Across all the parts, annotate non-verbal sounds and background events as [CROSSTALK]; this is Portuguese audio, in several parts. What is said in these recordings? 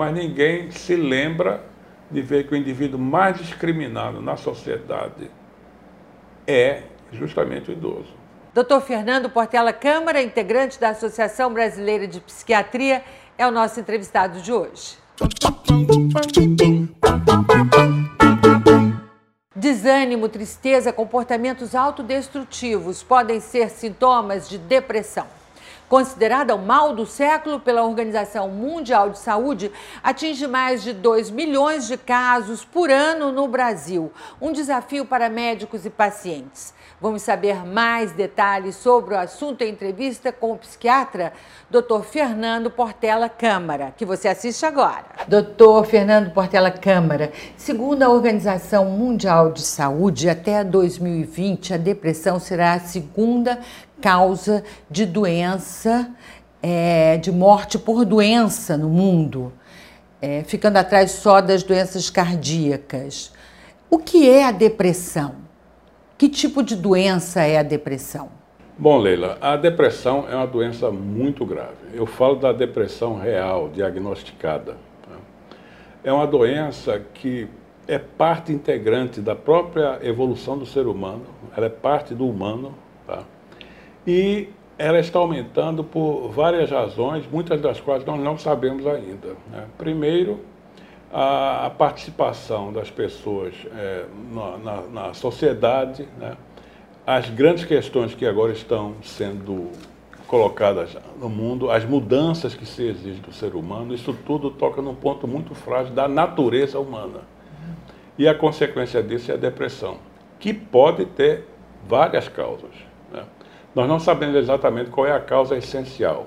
mas ninguém se lembra de ver que o indivíduo mais discriminado na sociedade é justamente o idoso. Dr. Fernando Portela Câmara, integrante da Associação Brasileira de Psiquiatria, é o nosso entrevistado de hoje. Desânimo, tristeza, comportamentos autodestrutivos podem ser sintomas de depressão considerada o mal do século pela Organização Mundial de Saúde, atinge mais de 2 milhões de casos por ano no Brasil. Um desafio para médicos e pacientes. Vamos saber mais detalhes sobre o assunto em entrevista com o psiquiatra Dr. Fernando Portela Câmara, que você assiste agora. Dr. Fernando Portela Câmara, segundo a Organização Mundial de Saúde, até 2020 a depressão será a segunda causa de doença, é, de morte por doença no mundo, é, ficando atrás só das doenças cardíacas. O que é a depressão? Que tipo de doença é a depressão? Bom, Leila, a depressão é uma doença muito grave. Eu falo da depressão real, diagnosticada. Tá? É uma doença que é parte integrante da própria evolução do ser humano, ela é parte do humano, tá? e ela está aumentando por várias razões, muitas das quais nós não sabemos ainda. Né? Primeiro, a, participação das pessoas é, na, na, na, sociedade, né? as grandes questões que agora estão sendo colocadas no mundo, as mudanças que se exigem do ser humano, isso tudo toca num ponto muito frágil da natureza humana. E a consequência disso é a depressão, que pode ter várias causas. Nós não sabemos exatamente qual é a causa essencial,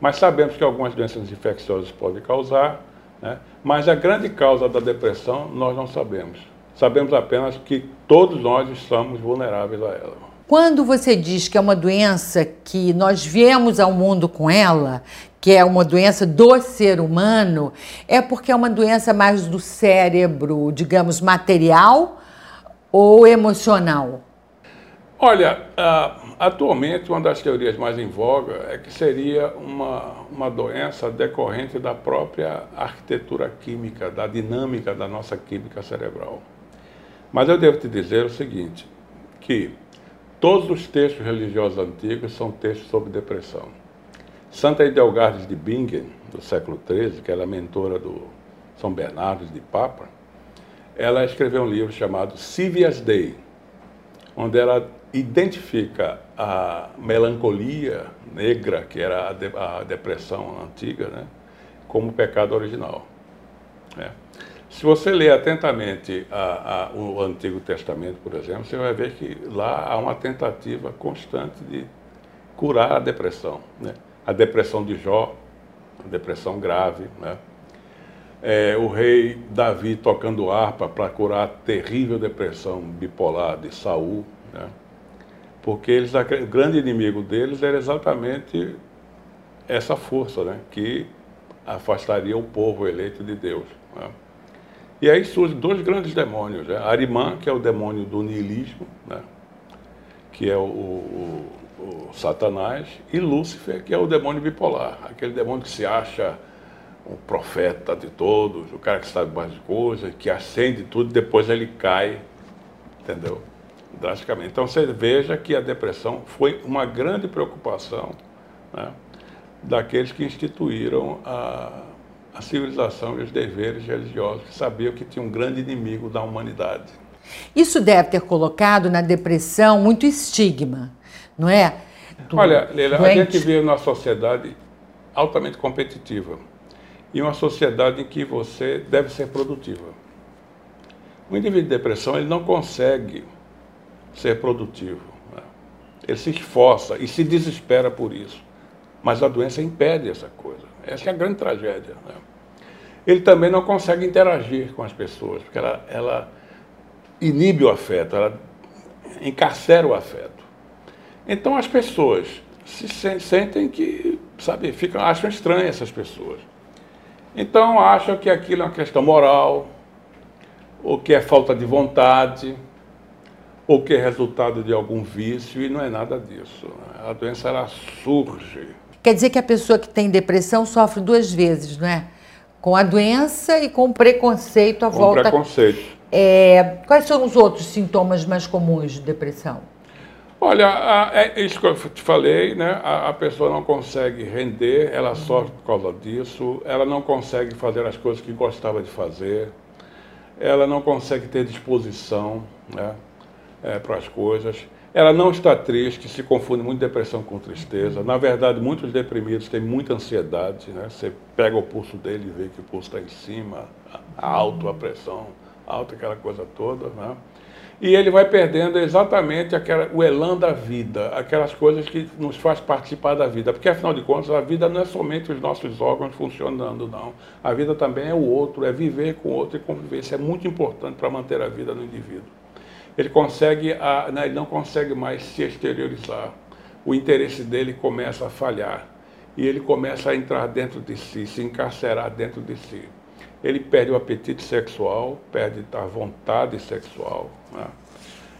mas sabemos que algumas doenças infecciosas podem causar, né? mas a grande causa da depressão nós não sabemos. Sabemos apenas que todos nós estamos vulneráveis a ela. Quando você diz que é uma doença que nós viemos ao mundo com ela, que é uma doença do ser humano, é porque é uma doença mais do cérebro, digamos, material ou emocional? Olha, uh, atualmente uma das teorias mais em voga é que seria uma, uma doença decorrente da própria arquitetura química, da dinâmica da nossa química cerebral. Mas eu devo te dizer o seguinte, que todos os textos religiosos antigos são textos sobre depressão. Santa Idelgardes de Bingen, do século XIII, que era mentora do São Bernardo de Papa, ela escreveu um livro chamado Civias Dei, onde ela identifica a melancolia negra, que era a, de, a depressão antiga, né, como pecado original. É. Se você ler atentamente a, a, o Antigo Testamento, por exemplo, você vai ver que lá há uma tentativa constante de curar a depressão. Né? A depressão de Jó, a depressão grave, né? É, o rei Davi tocando harpa para curar a terrível depressão bipolar de Saul, né? Porque eles, o grande inimigo deles era exatamente essa força, né, que afastaria o povo eleito de Deus. Né? E aí surgem dois grandes demônios, né? Arimã, que é o demônio do niilismo, né? que é o, o, o, Satanás, e Lúcifer, que é o demônio bipolar, aquele demônio que se acha o profeta de todos, o cara que sabe mais coisas, que acende tudo, depois ele cai, entendeu? Drasticamente. Então você veja que a depressão foi uma grande preocupação né, daqueles que instituíram a, a civilização e os deveres religiosos, que sabiam que tinha um grande inimigo da humanidade. Isso deve ter colocado na depressão muito estigma, não é? Do Olha, Leila, doente. a gente vive numa sociedade altamente competitiva e uma sociedade em que você deve ser produtiva. O indivíduo de depressão ele não consegue ser produtivo. Né? Ele se esforça e se desespera por isso. Mas a doença impede essa coisa. Essa é a grande tragédia. Né? Ele também não consegue interagir com as pessoas, porque ela, ela inibe o afeto, ela encarcera o afeto. Então as pessoas se sentem que, sabe, ficam, acham estranhas essas pessoas. Então acham que aquilo é uma questão moral, ou que é falta de vontade, ou que é resultado de algum vício, e não é nada disso. A doença ela surge. Quer dizer que a pessoa que tem depressão sofre duas vezes, não é? com a doença e com preconceito à com volta. preconceito. É, quais são os outros sintomas mais comuns de depressão? Olha, a, é isso que eu te falei, né? A, a, pessoa não consegue render, ela sofre por causa disso, ela não consegue fazer as coisas que gostava de fazer, ela não consegue ter disposição né? É, para as coisas. Ela não está triste, se confunde muito depressão com tristeza. Na verdade, muitos deprimidos têm muita ansiedade. Né? Você pega o pulso dele e vê que o pulso está em cima, alto a pressão, alta aquela coisa toda. Né? E ele vai perdendo exatamente aquela, o elan da vida, aquelas coisas que nos faz participar da vida. Porque, afinal de contas, a vida não é somente os nossos órgãos funcionando, não. A vida também é o outro, é viver com o outro e conviver. Isso é muito importante para manter a vida no indivíduo ele consegue, a, né, ele não consegue mais se exteriorizar. O interesse dele começa a falhar e ele começa a entrar dentro de si, se encarcerar dentro de si. Ele perde o apetite sexual, perde a vontade sexual. Né?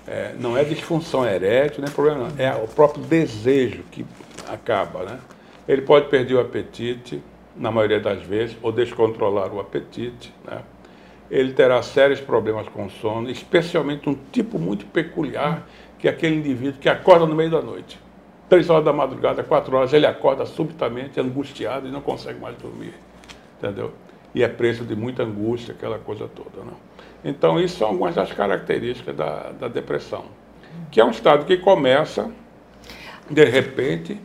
É, não é disfunção erétil, nem problema, não. é o próprio desejo que acaba. Né? Ele pode perder o apetite, na maioria das vezes, ou descontrolar o apetite. Né? Ele terá sérios problemas com sono, especialmente um tipo muito peculiar, que é aquele indivíduo que acorda no meio da noite. Três horas da madrugada, quatro horas, ele acorda subitamente, angustiado e não consegue mais dormir. Entendeu? E é preço de muita angústia, aquela coisa toda. Não? Então, isso são algumas das características da, da depressão. Que é um estado que começa, de repente,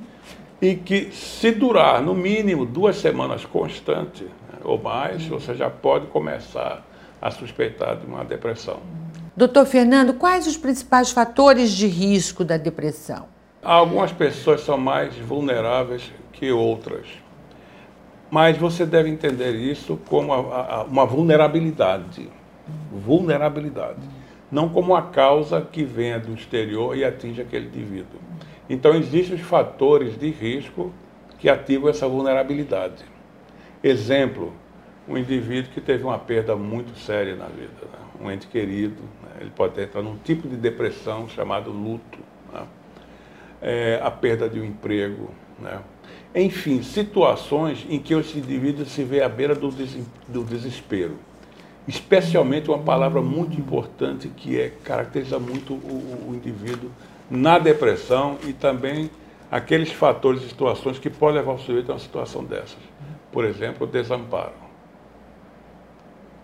e que, se durar no mínimo duas semanas constante né, ou mais, você já pode começar a suspeitar de uma depressão. Doutor Fernando, quais os principais fatores de risco da depressão? Algumas pessoas são mais vulneráveis que outras. Mas você deve entender isso como uma vulnerabilidade. Vulnerabilidade. Não como uma causa que venha do exterior e atinge aquele indivíduo. Então, existem os fatores de risco que ativam essa vulnerabilidade. Exemplo, um indivíduo que teve uma perda muito séria na vida, né? um ente querido, né? ele pode entrar num tipo de depressão chamado luto, né? é, a perda de um emprego, né? enfim, situações em que esse indivíduo se vê à beira do, des do desespero. Especialmente uma palavra muito importante que é, caracteriza muito o, o indivíduo na depressão e também aqueles fatores e situações que podem levar o sujeito a uma situação dessas. Por exemplo, o desamparo.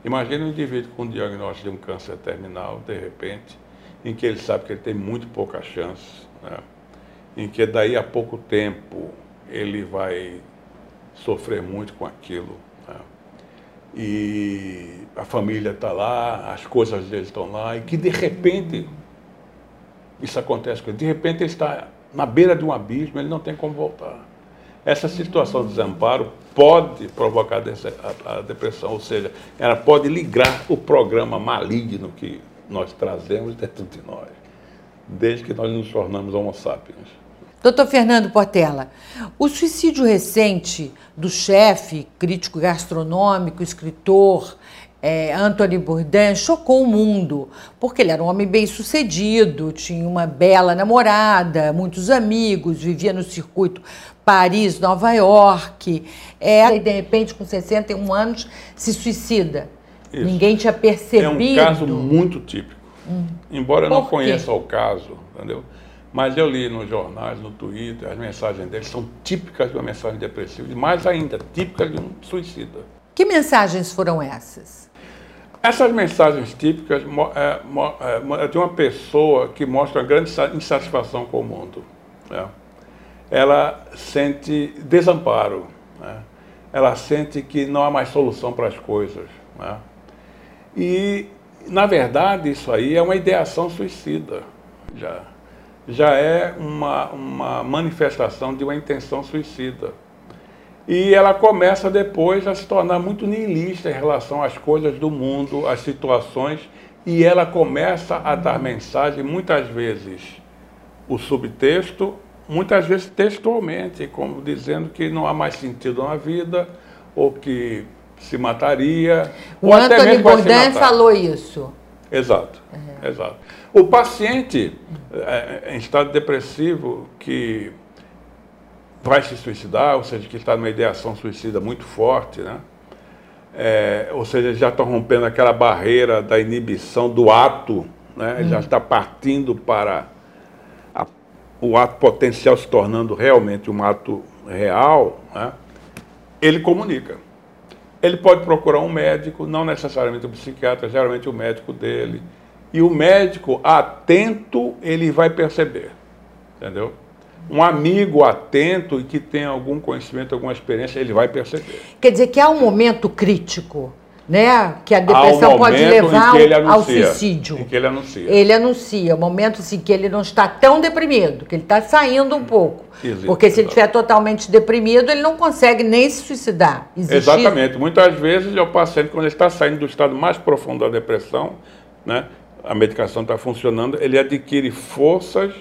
Imagina um indivíduo com um diagnóstico de um câncer terminal, de repente, em que ele sabe que ele tem muito pouca chance, né? em que daí a pouco tempo ele vai sofrer muito com aquilo. Né? E a família está lá, as coisas dele estão lá, e que de repente isso acontece com ele. De repente ele está na beira de um abismo, ele não tem como voltar. Essa situação de desamparo pode provocar a, depressão, ou seja, ela pode ligar o programa maligno que nós trazemos dentro de nós, desde que nós nos tornamos homo sapiens. Doutor Fernando Portela, o suicídio recente do chefe, crítico gastronômico, escritor, é, Anthony Bourdain chocou o mundo, porque ele era um homem bem sucedido, tinha uma bela namorada, muitos amigos, vivia no circuito Paris, Nova York. É, e de repente, com 61 anos, se suicida. Isso. Ninguém tinha percebido. É um caso muito típico. Hum. Embora eu não conheça o caso, entendeu? Mas eu li nos jornais, no Twitter, as mensagens dele são típicas de uma mensagem depressiva, e mais ainda, típicas de um suicida. Que mensagens foram essas? Essas mensagens típicas é, é, de uma pessoa que mostra grande insatisfação com o mundo. Né? Ela sente desamparo, né? ela sente que não há mais solução para as coisas. Né? E, na verdade, isso aí é uma ideação suicida. Já, já é uma, uma manifestação de uma intenção suicida. E ela começa depois a se tornar muito niilista em relação às coisas do mundo, às situações, e ela começa a dar mensagem, muitas vezes o subtexto, muitas vezes textualmente, como dizendo que não há mais sentido na vida, ou que se mataria. O Anthony Bourdain falou isso. Exato, uhum. exato. O paciente é, em estado depressivo que vai se suicidar, ou seja, que está numa ideação suicida muito forte, né? é, ou seja, já estão rompendo aquela barreira da inibição do ato, né? Hum. já está partindo para a, o ato potencial se tornando realmente um ato real, né? ele comunica. Ele pode procurar um médico, não necessariamente um psiquiatra, geralmente o médico dele. E o médico atento, ele vai perceber. Entendeu? Um amigo atento e que tem algum conhecimento, alguma experiência, ele vai perceber. Quer dizer que há um momento crítico, né? Que a depressão pode levar ao suicídio. Em que ele anuncia. Ele anuncia, o momento assim, que ele não está tão deprimido, que ele está saindo um pouco. Existe, Porque se ele estiver totalmente deprimido, ele não consegue nem se suicidar. Existir... Exatamente. Muitas vezes o paciente, quando ele está saindo do estado mais profundo da depressão, né? a medicação está funcionando, ele adquire forças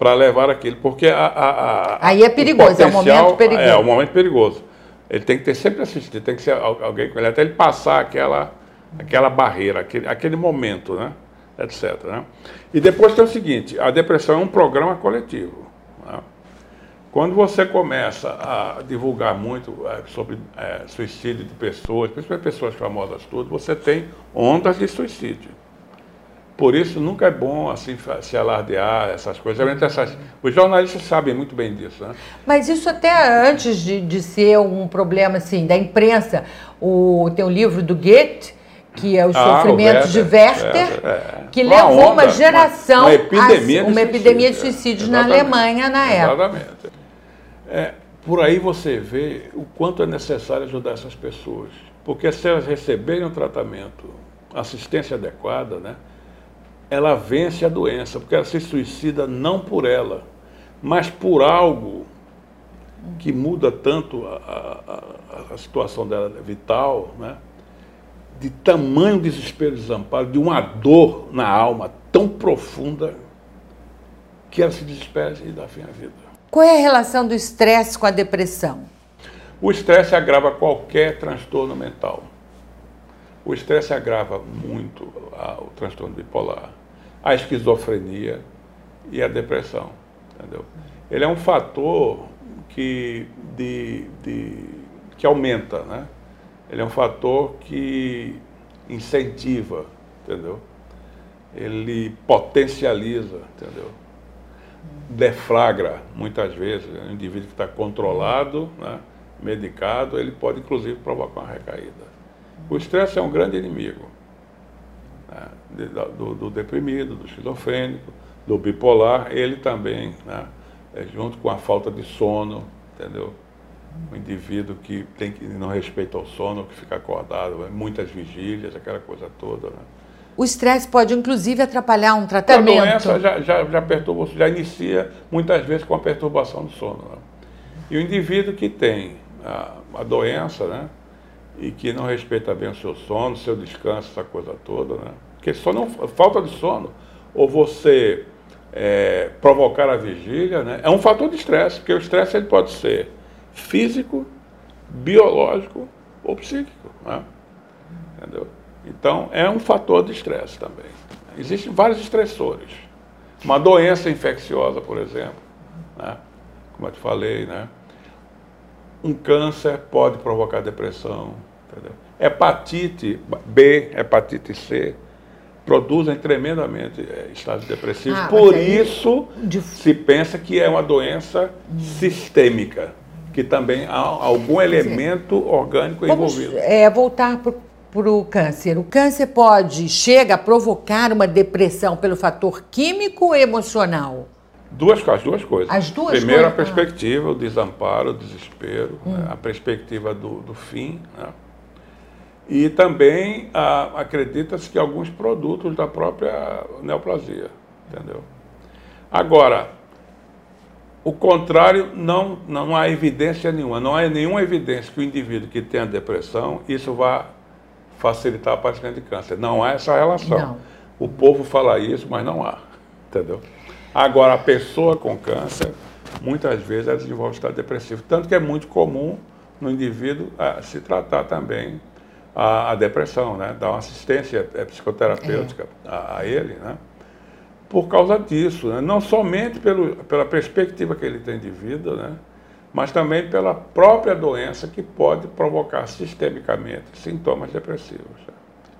para levar aquilo, porque a, a, a aí é perigoso, é um momento perigoso. É, é um momento perigoso. Ele tem que ter sempre assistido, tem que ser alguém com ele, até ele passar aquela, aquela barreira, aquele, aquele momento, né? etc. Né? E depois tem o seguinte, a depressão é um programa coletivo. Né? Quando você começa a divulgar muito é, sobre é, suicídio de pessoas, principalmente pessoas famosas tudo, você tem ondas de suicídio. Por isso, nunca é bom assim se alardear essas coisas. Essas, os jornalistas sabem muito bem disso. Né? Mas isso até antes de, de ser um problema assim da imprensa. O, tem o livro do Goethe, que é Os ah, Sofrimentos Werther, de Werther, é, que uma levou onda, uma geração uma, epidemia, a, de, uma epidemia de suicídios é, na Alemanha na época. Exatamente. É, por aí você vê o quanto é necessário ajudar essas pessoas. Porque se elas receberem um tratamento, assistência adequada, né? Ela vence a doença, porque ela se suicida não por ela, mas por algo que muda tanto a, a, a situação dela vital, né? de tamanho desespero e desamparo, de uma dor na alma tão profunda que ela se desespera e dá fim à vida. Qual é a relação do estresse com a depressão? O estresse agrava qualquer transtorno mental. O estresse agrava muito o transtorno bipolar a esquizofrenia e a depressão. Entendeu? Ele é um fator que, de, de, que aumenta, né? Ele é um fator que incentiva, entendeu? Ele potencializa, entendeu? Deflagra, muitas vezes, né? um indivíduo que está controlado, né? medicado, ele pode inclusive provocar uma recaída. O estresse é um grande inimigo né, do, do, deprimido, do esquizofrênico, do bipolar, ele também, né, é, junto com a falta de sono, entendeu? Um indivíduo que, tem, que não respeita o sono, que fica acordado, é muitas vigílias, aquela coisa toda. Né? O estresse pode, inclusive, atrapalhar um tratamento. A doença já, já, já perturba, já inicia muitas vezes com a perturbação do sono. Né? E o indivíduo que tem a, a doença, né? E que não respeita bem o seu sono, seu descanso, essa coisa toda, né? Porque sono, falta de sono, ou você é, provocar a vigília, né? É um fator de estresse, porque o estresse ele pode ser físico, biológico ou psíquico, né? Entendeu? Então, é um fator de estresse também. Existem vários estressores. Uma doença infecciosa, por exemplo, né? como eu te falei, né? Um câncer pode provocar depressão. Entendeu? Hepatite B, hepatite C, produzem tremendamente é, estados depressivos. Ah, Por isso, de... se pensa que é uma doença sistêmica, que também há algum elemento orgânico Vamos, envolvido. É, voltar para o câncer. O câncer pode, chega a provocar uma depressão pelo fator químico ou emocional? Duas, as duas coisas. As duas Primeiro, coisas. a perspectiva, ah. o desamparo, o desespero, hum. né? a perspectiva do, do fim. Né? E também ah, acredita-se que alguns produtos da própria neoplasia. Entendeu? Agora, o contrário, não, não há evidência nenhuma. Não há nenhuma evidência que o indivíduo que tenha depressão, isso vá facilitar o aparecimento de câncer. Não há essa relação. Não. O povo fala isso, mas não há. Entendeu? Agora, a pessoa com câncer, muitas vezes ela desenvolve estado depressivo. Tanto que é muito comum no indivíduo a, se tratar também a, a, depressão, né? dar uma assistência é, psicoterapêutica é. A, a, ele, né? por causa disso. Né? Não somente pelo, pela perspectiva que ele tem de vida, né? mas também pela própria doença que pode provocar sistemicamente sintomas depressivos.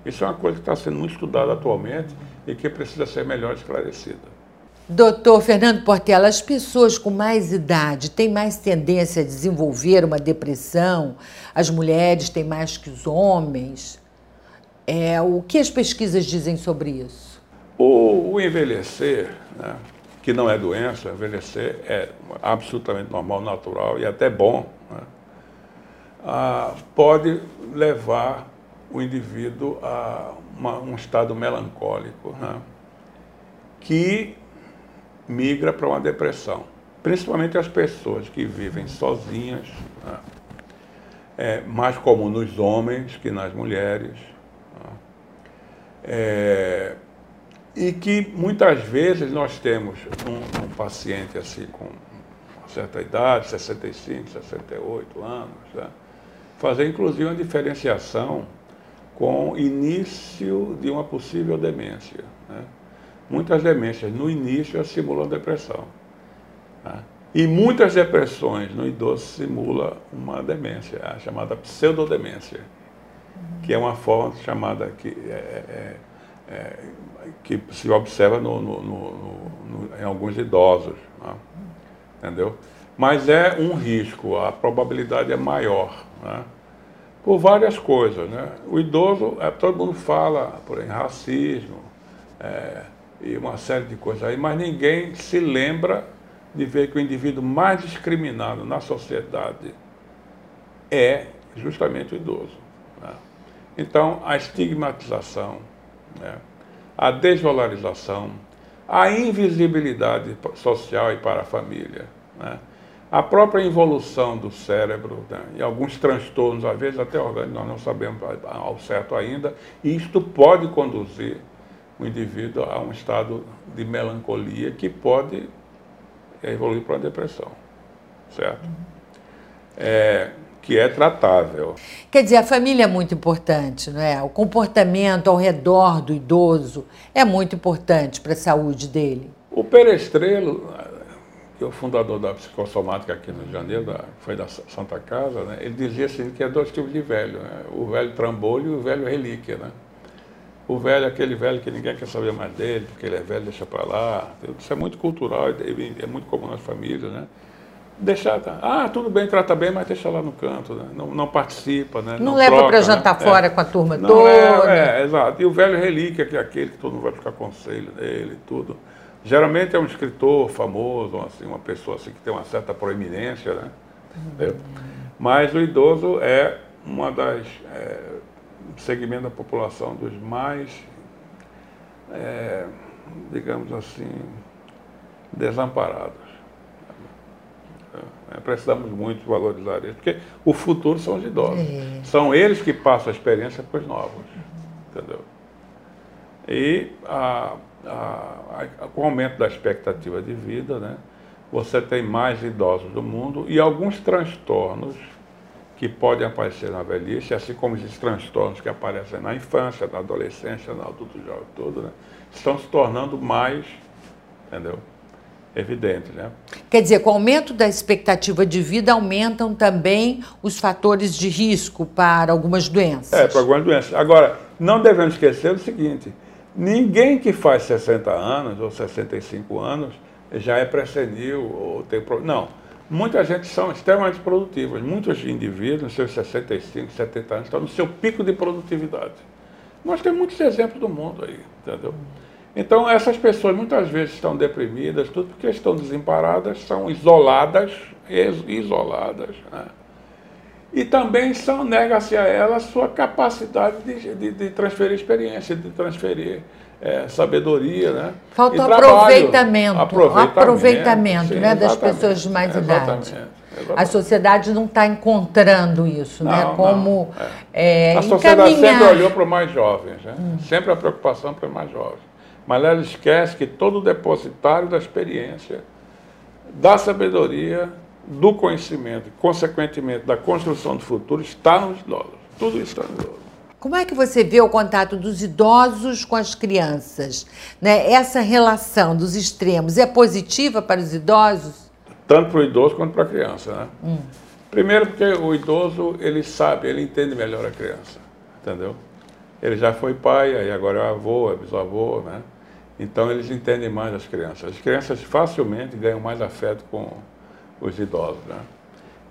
Isso é uma coisa que está sendo muito estudada atualmente e que precisa ser melhor esclarecida. Doutor Fernando Portela, as pessoas com mais idade têm mais tendência a desenvolver uma depressão? As mulheres têm mais que os homens? É, o que as pesquisas dizem sobre isso? O, o envelhecer, né, que não é doença, envelhecer é absolutamente normal, natural e até bom, né, ah, pode levar o indivíduo a uma, um estado melancólico, né, que migra para uma depressão. Principalmente as pessoas que vivem sozinhas, né, é mais comum nos homens que nas mulheres. Né, é, e que muitas vezes nós temos um, um, paciente assim com uma certa idade, 65, 68 anos, né? fazer inclusive uma diferenciação com início de uma possível demência. Muitas demências no início simulam depressão. Né? E muitas depressões no idoso simula uma demência, a chamada pseudodemência, que é uma forma chamada que é, é, é, que se observa no, no, no, em alguns idosos. Né? Entendeu? Mas é um risco, a probabilidade é maior. Né? Por várias coisas. Né? O idoso, é, todo mundo fala, por exemplo, racismo é, e uma série de coisas aí, mas ninguém se lembra de ver que o indivíduo mais discriminado na sociedade é justamente o idoso. Né? Então, a estigmatização, né? a desvalorização, a invisibilidade social e para a família, né? a própria involução do cérebro né? e alguns transtornos, às vezes até orgânicos, nós não sabemos ao certo ainda, e isto pode conduzir o indivíduo a um estado de melancolia que pode evoluir para a depressão, certo? É, que é tratável. Quer dizer, a família é muito importante, não é? O comportamento ao redor do idoso é muito importante para a saúde dele. O Perestrelo, que é o fundador da psicossomática aqui no Rio de Janeiro, da, foi da Santa Casa, né? ele dizia assim que é dois tipos de velho, né? o velho trambolho e o velho relíquia. Né? O velho é aquele velho que ninguém quer saber mais dele, porque ele é velho, deixa para lá. Isso é muito cultural, é muito comum nas famílias, né? deixar. Tá. Ah, tudo bem, trata bem, mas deixa lá no canto, né? não, não participa. Né? Não, não leva para jantar né? fora é. com a turma não, toda. É, é, exato. E o velho relíquia, que é aquele que todo mundo vai buscar conselho dele e tudo. Geralmente é um escritor famoso, assim, uma pessoa assim, que tem uma certa proeminência, né? Uhum. Mas o idoso é uma das é, segmentos da população dos mais, é, digamos assim, desamparados. É, precisamos muito valorizar isso, porque o futuro são os idosos. É. São eles que passam a experiência para os novos. Entendeu? E a, a, a, com o aumento da expectativa de vida, né, você tem mais idosos do mundo e alguns transtornos que podem aparecer na velhice, assim como esses transtornos que aparecem na infância, na adolescência, no adulto jovem, tudo, né, estão se tornando mais, entendeu? evidente, né? Quer dizer, com o aumento da expectativa de vida, aumentam também os fatores de risco para algumas doenças. É, para algumas doenças. Agora, não devemos esquecer o seguinte: ninguém que faz 60 anos ou 65 anos já é pressenil ou tem problema. Não. Muita gente são extremamente produtivas. Muitos indivíduos, nos seus 65, 70 anos, estão no seu pico de produtividade. Nós temos muitos exemplos do mundo aí, entendeu? Então, essas pessoas muitas vezes estão deprimidas, tudo porque estão desamparadas, são isoladas, isoladas. Né? E também são, nega-se a elas sua capacidade de, de, de, transferir experiência, de transferir é, sabedoria. Né? Falta o aproveitamento, aproveitamento, aproveitamento sim, né, das pessoas de mais idade. Exatamente. A sociedade não está encontrando isso, né? não, né? Como não, é. É, a sociedade encaminhar... sempre olhou para os mais jovens, né? Hum. sempre a preocupação para os mais jovens. Mas ela esquece que todo depositário da experiência, da sabedoria, do conhecimento e, consequentemente, da construção do futuro está nos idosos. Tudo isso está nos idosos. Como é que você vê o contato dos idosos com as crianças? Né? Essa relação dos extremos é positiva para os idosos? tanto para o idoso quanto para a criança. Né? Hum. Primeiro porque o idoso, ele sabe, ele entende melhor a criança, entendeu? Ele já foi pai, aí agora é avô, é bisavô, né? Então eles entendem mais as crianças. As crianças facilmente ganham mais afeto com os idosos, né?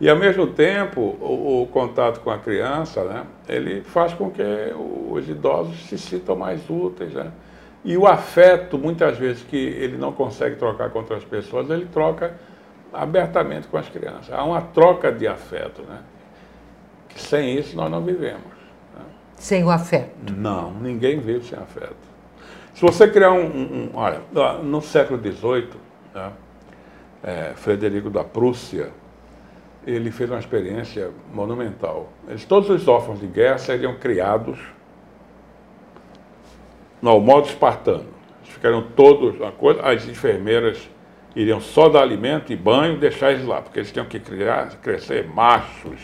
E ao mesmo tempo, o, o, contato com a criança, né, ele faz com que os idosos se sintam mais úteis, né? E o afeto, muitas vezes, que ele não consegue trocar com outras pessoas, ele troca abertamente com as crianças. Há uma troca de afeto, né? Que sem isso nós não vivemos. Né? Sem o afeto? Não, ninguém vive sem afeto. Se você criar um. um, um olha, no século XVIII, né, é, Frederico da Prússia, ele fez uma experiência monumental. Eles, todos os órfãos de guerra seriam criados no modo espartano. Eles ficaram todos, uma coisa, as enfermeiras iriam só dar alimento e banho e deixar eles lá, porque eles tinham que criar, crescer machos,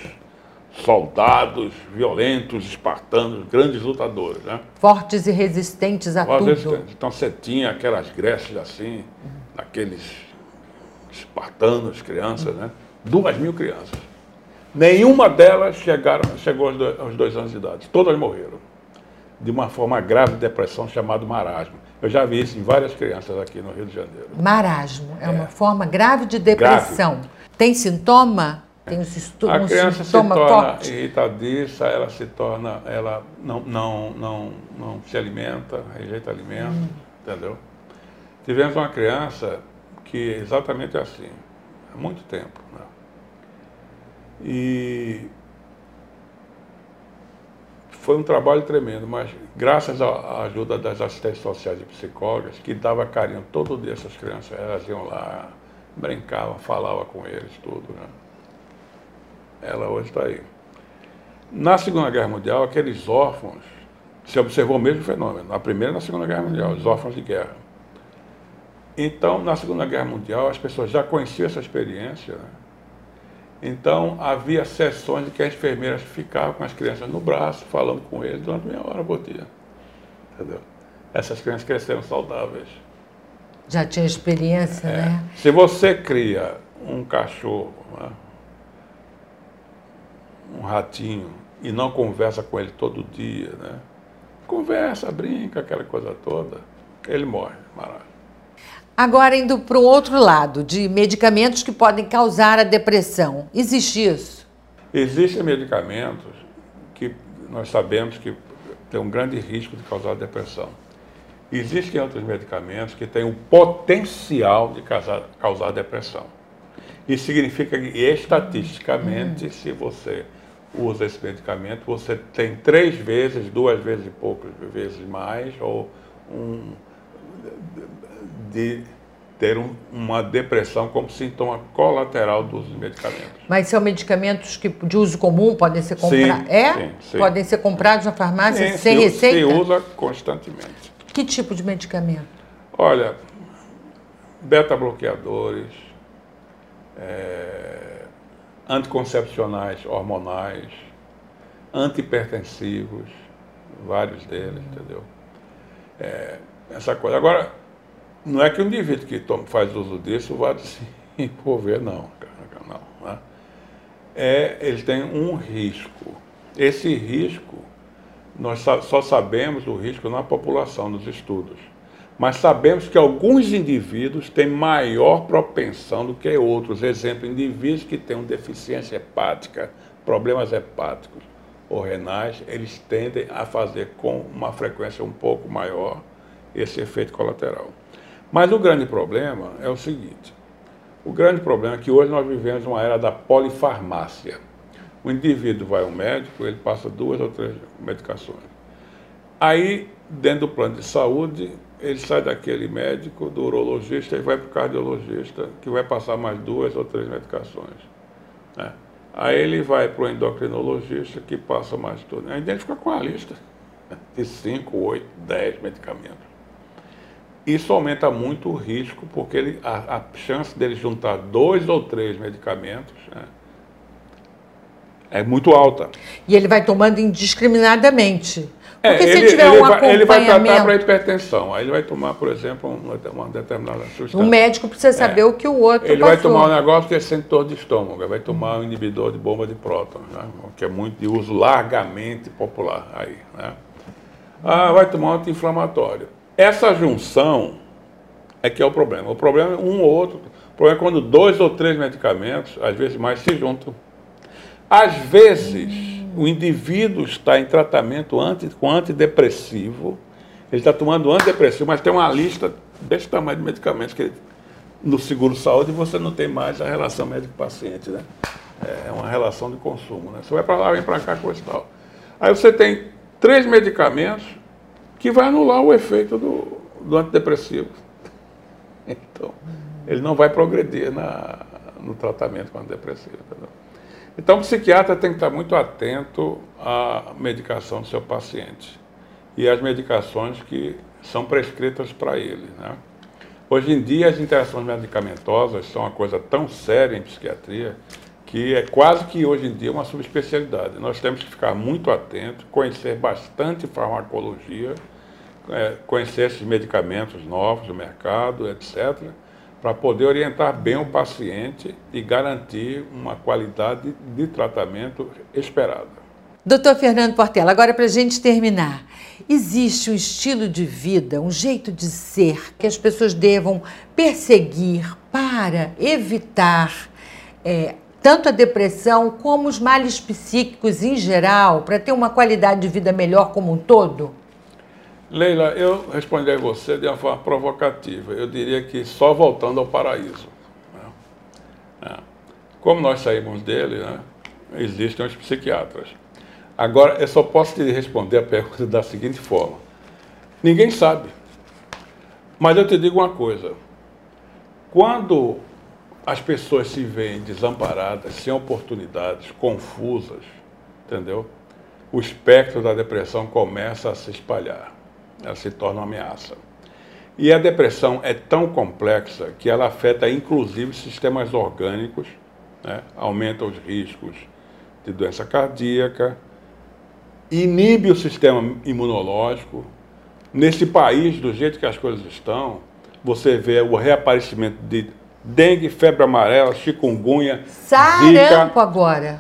soldados violentos, espartanos, grandes lutadores. Né? Fortes e resistentes a Fortes tudo. Resistentes. Então você tinha aquelas greches assim, aqueles espartanos, crianças, né? Duas mil crianças. Nenhuma delas chegaram, chegou aos dois, aos dois anos de idade. Todas morreram. De uma forma grave de depressão chamada marasmo. Eu já vi isso em várias crianças aqui no Rio de Janeiro. Marasmo é, é. uma forma grave de depressão. Grave. Tem sintoma? Tem um, a criança se torna forte? irritadiça, ela se torna, ela não, não, não, não se alimenta, rejeita alimento, hum. entendeu? Tivemos uma criança que é exatamente assim, há muito tempo. Né? E foi um trabalho tremendo, mas graças à ajuda das assistentes sociais e psicólogas, que dava carinho todo dia essas crianças, elas iam lá, brincavam, falavam com eles, tudo, né? Ela hoje está aí. Na Segunda Guerra Mundial, aqueles órfãos, se observou o mesmo fenômeno, na Primeira e na Segunda Guerra Mundial, os órfãos de guerra. Então, na Segunda Guerra Mundial, as pessoas já conheciam essa experiência, né? Então, havia sessões em que as enfermeiras ficavam com as crianças no braço, falando com eles durante meia hora por dia. Entendeu? Essas crianças cresceram saudáveis. Já tinha experiência, é. né? Se você cria um cachorro, né? um ratinho, e não conversa com ele todo dia, né? Conversa, brinca, aquela coisa toda, ele morre, maravilha. Agora, indo para o outro lado, de medicamentos que podem causar a depressão. Existe isso? Existem medicamentos que nós sabemos que têm um grande risco de causar depressão. Existem outros medicamentos que têm o potencial de causar, causar depressão. Isso significa que, estatisticamente, hum. se você usa esse medicamento, você tem três vezes, duas vezes e poucas vezes mais, ou um, de ter um, uma depressão como sintoma colateral dos medicamentos. Mas são medicamentos que de uso comum podem ser comprados? É? Sim, sim. Podem ser comprados na farmácia sim, sem se, receita? Se usa constantemente. Que tipo de medicamento? Olha, beta-bloqueadores, é, anticoncepcionais hormonais, antipertensivos, vários deles, entendeu? É, essa coisa. Agora, não é que o indivíduo que toma, faz uso disso vai se envolver, não. não né? é, ele tem um risco. Esse risco, nós só sabemos o risco na população, nos estudos. Mas sabemos que alguns indivíduos têm maior propensão do que outros. Exemplo, indivíduos que têm uma deficiência hepática, problemas hepáticos ou renais, eles tendem a fazer com uma frequência um pouco maior esse efeito colateral. Mas o grande problema é o seguinte: o grande problema é que hoje nós vivemos uma era da polifarmácia. O indivíduo vai ao médico, ele passa duas ou três medicações. Aí, dentro do plano de saúde, ele sai daquele médico, do urologista, e vai para o cardiologista, que vai passar mais duas ou três medicações. Né? Aí ele vai para o endocrinologista, que passa mais tudo. Aí ele fica com a lista de cinco, oito, dez medicamentos. Isso aumenta muito o risco, porque ele, a, a, chance dele juntar dois ou três medicamentos né, é muito alta. E ele vai tomando indiscriminadamente. É, Porque ele, se tiver ele um vai. Ele vai tratar para hipertensão. Aí ele vai tomar, por exemplo, uma, determinada substância. O médico precisa é. saber é. o que o outro Ele passou. vai tomar um negócio que é sensor de estômago. Ele vai tomar um inibidor de bomba de próton, né? que é muito de uso largamente popular aí. Né? Ah, vai tomar um anti-inflamatório. Essa junção é que é o problema. O problema é um ou outro. O problema é quando dois ou três medicamentos, às vezes mais, se juntam. Às vezes o indivíduo está em tratamento anti, com antidepressivo, ele está tomando antidepressivo, mas tem uma lista desse tamanho de medicamentos que no seguro-saúde você não tem mais a relação médico-paciente, né? É uma relação de consumo, né? Você vai para lá, vem para cá, coisa e tal. Aí você tem três medicamentos que vai anular o efeito do, do antidepressivo. [LAUGHS] Então, ele não vai progredir na, no tratamento com antidepressivo, entendeu? Então, o psiquiatra tem que estar muito atento à medicação do seu paciente e às medicações que são prescritas para ele. Né? Hoje em dia, as interações medicamentosas são uma coisa tão séria em psiquiatria que é quase que hoje em dia uma subespecialidade. Nós temos que ficar muito atentos, conhecer bastante farmacologia, é, conhecer esses medicamentos novos do mercado, etc para poder orientar bem o paciente e garantir uma qualidade de tratamento esperada. Doutor Fernando Portela, agora para a gente terminar, existe um estilo de vida, um jeito de ser que as pessoas devam perseguir para evitar é, tanto a depressão como os males psíquicos em geral, para ter uma qualidade de vida melhor como um todo? Leila, eu respondi a você de uma forma provocativa. Eu diria que só voltando ao paraíso. Né? É. Como nós saímos dele, né, existem os psiquiatras. Agora, eu só posso te responder a pergunta da seguinte forma: ninguém sabe. Mas eu te digo uma coisa: quando as pessoas se veem desamparadas, sem oportunidades, confusas, entendeu? O espectro da depressão começa a se espalhar ela se torna uma ameaça. E a depressão é tão complexa que ela afeta inclusive sistemas orgânicos, né? aumenta os riscos de doença cardíaca, inibe o sistema imunológico. Nesse país, do jeito que as coisas estão, você vê o reaparecimento de dengue, febre amarela, chikungunya, Sarampo zika, agora.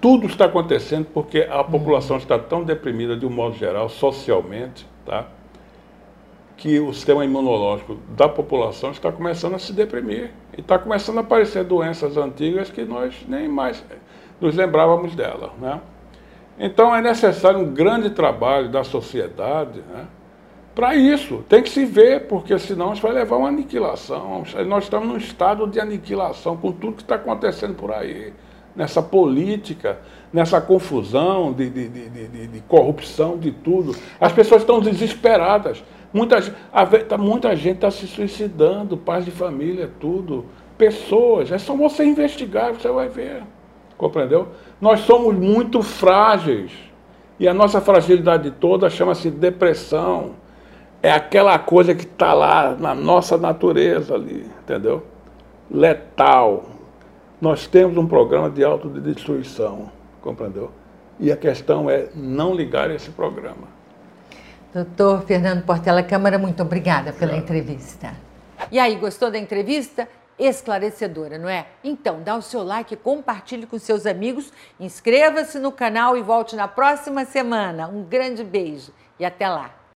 Tudo está acontecendo porque a população hum. está tão deprimida de um modo geral, socialmente, tá? que o sistema imunológico da população está começando a se deprimir e está começando a aparecer doenças antigas que nós nem mais nos lembrávamos dela. Né? Então é necessário um grande trabalho da sociedade né? Para isso. Tem que se ver, porque senão isso vai levar a uma aniquilação. Nós estamos num estado de aniquilação com tudo que está acontecendo por aí, nessa política, nessa confusão de, de, de, de corrupção, de tudo. As pessoas estão desesperadas. Muita, tá, muita gente está se suicidando, pais de família, tudo. Pessoas, é só você investigar, você vai ver. Compreendeu? Nós somos muito frágeis. E a nossa fragilidade toda chama-se depressão. É aquela coisa que está lá na nossa natureza ali, entendeu? Letal. Nós temos um programa de autodestruição, compreendeu? E a questão é não ligar esse programa. Doutor Fernando Portela Câmara, muito obrigada pela entrevista. E aí, gostou da entrevista? Esclarecedora, não é? Então, dá o seu like, compartilhe com seus amigos, inscreva-se no canal e volte na próxima semana. Um grande beijo e até lá!